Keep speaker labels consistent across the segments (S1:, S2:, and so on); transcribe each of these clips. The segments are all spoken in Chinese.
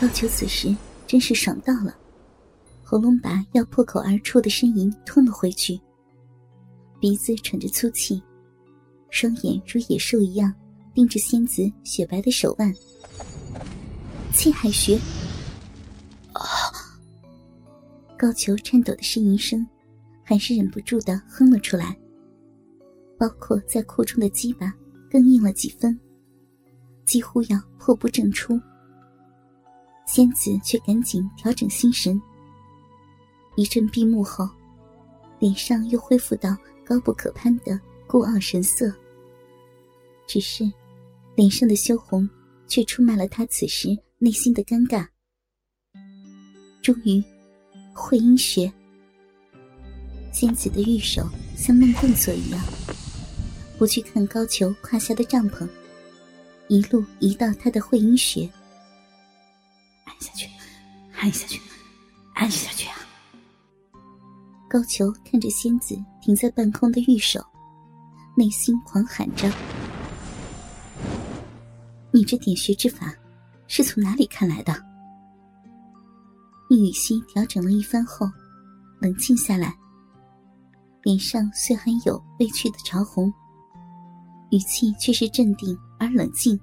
S1: 高俅此时真是爽到了，喉咙把要破口而出的呻吟吞了回去，鼻子喘着粗气，双眼如野兽一样盯着仙子雪白的手腕。气海穴，啊！高俅颤抖的呻吟声，还是忍不住的哼了出来。包括在裤中的鸡巴更硬了几分，几乎要破布正出。仙子却赶紧调整心神。一阵闭目后，脸上又恢复到高不可攀的孤傲神色。只是，脸上的羞红却出卖了他此时内心的尴尬。终于，会阴穴。仙子的玉手像慢动作一样。不去看高俅胯下的帐篷，一路移到他的会阴穴，
S2: 下去，按下去，按下去啊！
S1: 高俅看着仙子停在半空的玉手，内心狂喊着：“你这点穴之法，是从哪里看来的？”宁雨溪调整了一番后，冷静下来，脸上虽还有未去的潮红。语气却是镇定而冷静。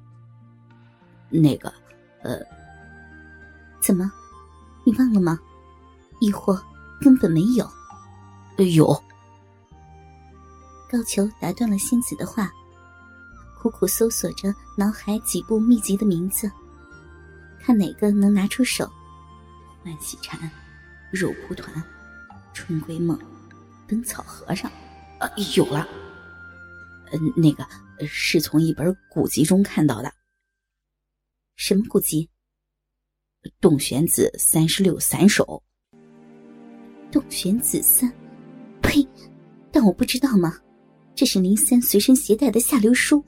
S2: 那个，呃，
S1: 怎么，你忘了吗？亦或根本没有？
S2: 有。
S1: 高俅打断了仙子的话，苦苦搜索着脑海几部秘籍的名字，看哪个能拿出手。
S2: 万喜禅、肉蒲团、春闺梦、灯草和尚，啊，有了。嗯，那个是从一本古籍中看到的。
S1: 什么古籍？
S2: 《洞玄子三十六散手》。
S1: 洞玄子三，呸！但我不知道吗？这是林三随身携带的下流书。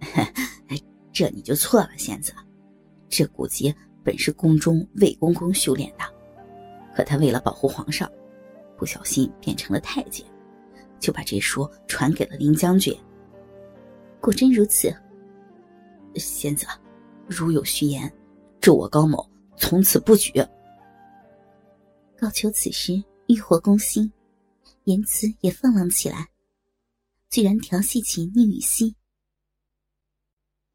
S2: 这你就错了，仙子。这古籍本是宫中魏公公修炼的，可他为了保护皇上，不小心变成了太监。就把这书传给了林将军。
S1: 果真如此，
S2: 仙子，如有虚言，咒我高某从此不举。
S1: 高俅此时欲火攻心，言辞也放浪起来，居然调戏起宁雨熙。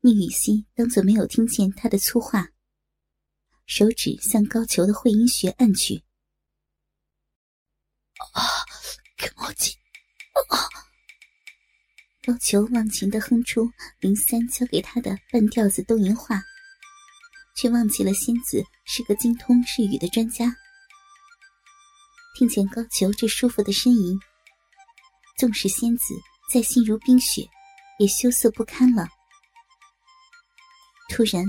S1: 宁雨熙当作没有听见他的粗话，手指向高俅的会阴穴按去。
S2: 啊，给我紧！
S1: 高俅忘情的哼出林三教给他的半调子东瀛话，却忘记了仙子是个精通日语的专家。听见高俅这舒服的呻吟，纵使仙子再心如冰雪，也羞涩不堪了。突然，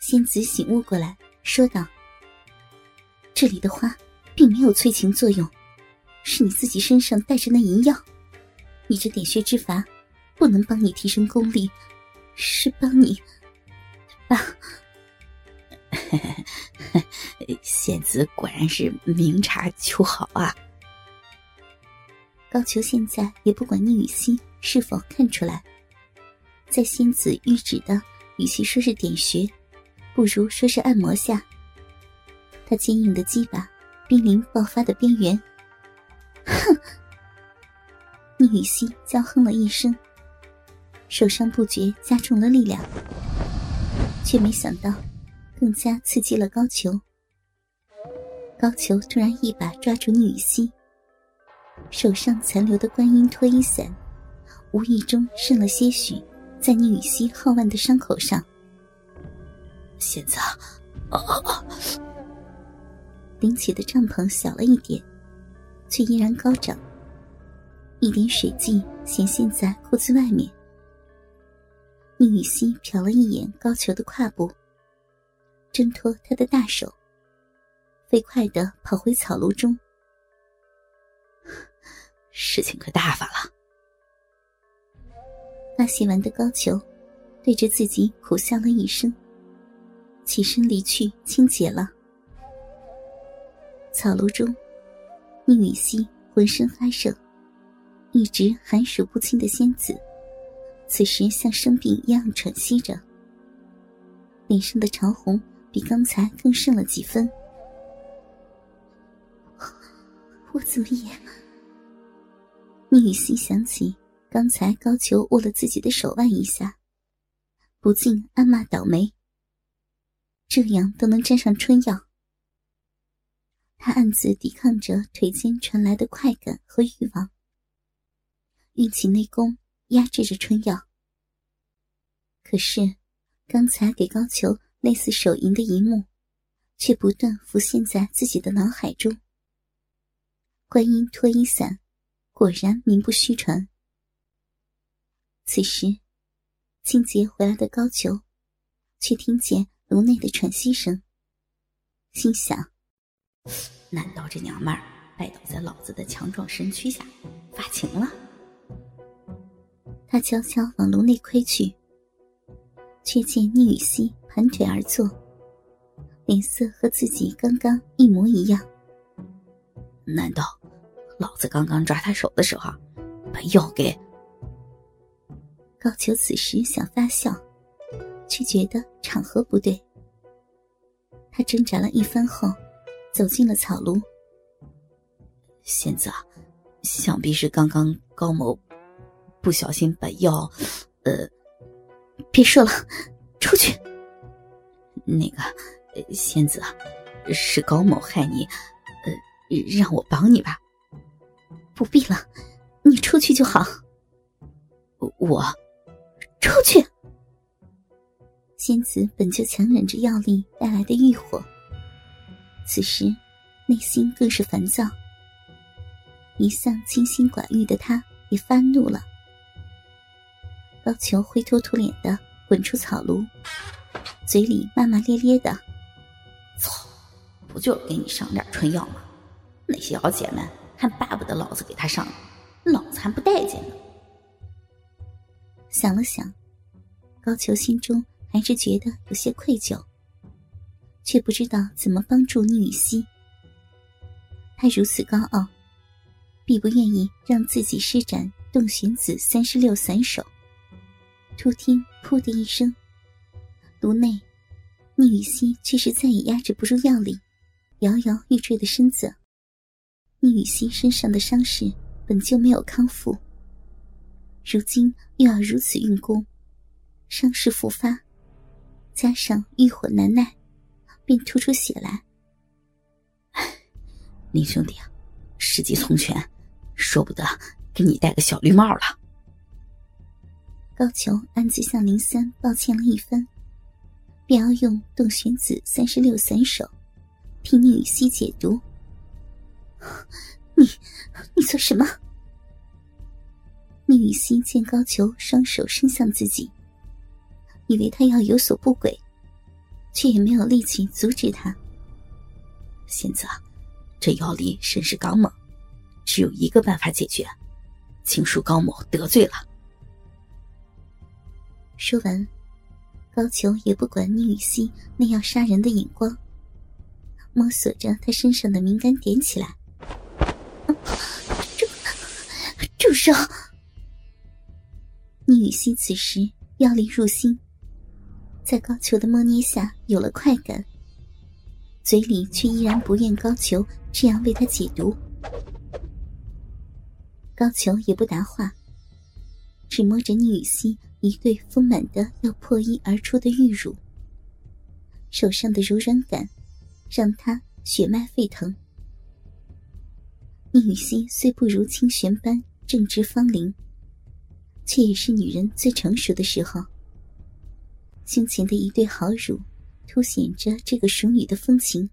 S1: 仙子醒悟过来，说道：“这里的花并没有催情作用。”是你自己身上带着那银药，你这点穴之法，不能帮你提升功力，是帮你，
S2: 仙子果然是明察秋毫啊！
S1: 高俅现在也不管宁雨欣是否看出来，在仙子玉指的与其说是点穴，不如说是按摩下，他坚硬的鸡巴濒临爆发的边缘。哼！宁雨欣娇哼了一声，手上不觉加重了力量，却没想到更加刺激了高俅。高俅突然一把抓住宁雨熙，手上残留的观音脱衣伞，无意中渗了些许在宁雨熙好腕的伤口上。
S2: 现在，啊啊啊！
S1: 顶起的帐篷小了一点。却依然高涨，一点水迹显现在裤子外面。宁雨熙瞟了一眼高俅的胯部，挣脱他的大手，飞快的跑回草庐中。
S2: 事情可大发了！
S1: 那洗完的高俅，对着自己苦笑了一声，起身离去清洁了。草庐中。宁雨熙浑身发热，一直寒暑不侵的仙子，此时像生病一样喘息着，脸上的潮红比刚才更胜了几分。我怎么也……宁雨熙想起刚才高俅握了自己的手腕一下，不禁暗骂倒霉。这样都能沾上春药。他暗自抵抗着腿间传来的快感和欲望，运起内功压制着春药。可是，刚才给高俅类似手淫的一幕，却不断浮现在自己的脑海中。观音脱衣伞，果然名不虚传。此时，清洁回来的高俅，却听见颅内的喘息声，心想。
S2: 难道这娘们儿拜倒在老子的强壮身躯下发情了？
S1: 他悄悄往炉内窥去，却见宁雨熙盘腿而坐，脸色和自己刚刚一模一样。
S2: 难道老子刚刚抓他手的时候，把药给……
S1: 高俅此时想发笑，却觉得场合不对。他挣扎了一番后。走进了草庐。
S2: 仙子，想必是刚刚高某不小心把药……呃，
S1: 别说了，出去。
S2: 那个仙子，是高某害你，让我帮你吧。
S1: 不必了，你出去就好。
S2: 我
S1: 出去。仙子本就强忍着药力带来的欲火。此时，内心更是烦躁。一向清心寡欲的他，也发怒了。高俅灰头土脸的滚出草庐，嘴里骂骂咧咧的：“
S2: 操，不就是给你上点春药吗？那些小姐们还巴不得老子给她上，老子还不待见呢。”
S1: 想了想，高俅心中还是觉得有些愧疚。却不知道怎么帮助宁雨熙。他如此高傲，必不愿意让自己施展洞玄子三十六散手。突听“噗”的一声，颅内，宁雨熙却是再也压制不住药力，摇摇欲坠的身子。宁雨熙身上的伤势本就没有康复，如今又要如此运功，伤势复发，加上欲火难耐。便吐出血来。
S2: 林兄弟啊，时机从权，说不得给你戴个小绿帽了。
S1: 高俅暗自向林三抱歉了一番，便要用洞玄子三十六散手替宁雨熙解毒。你，你做什么？宁雨熙见高俅双手伸向自己，以为他要有所不轨。却也没有力气阻止他。
S2: 仙子，这妖力甚是刚猛，只有一个办法解决，请恕高某得罪了。
S1: 说完，高俅也不管宁雨熙那样杀人的眼光，摸索着他身上的敏感点起来。住，住手！宁雨熙此时药力入心。在高俅的摸捏下有了快感，嘴里却依然不愿高俅这样为他解毒。高俅也不答话，只摸着宁雨熙一对丰满的要破衣而出的玉乳，手上的柔软感让他血脉沸腾。宁雨熙虽不如清玄般正值芳龄，却也是女人最成熟的时候。胸前的一对好乳，凸显着这个熟女的风情。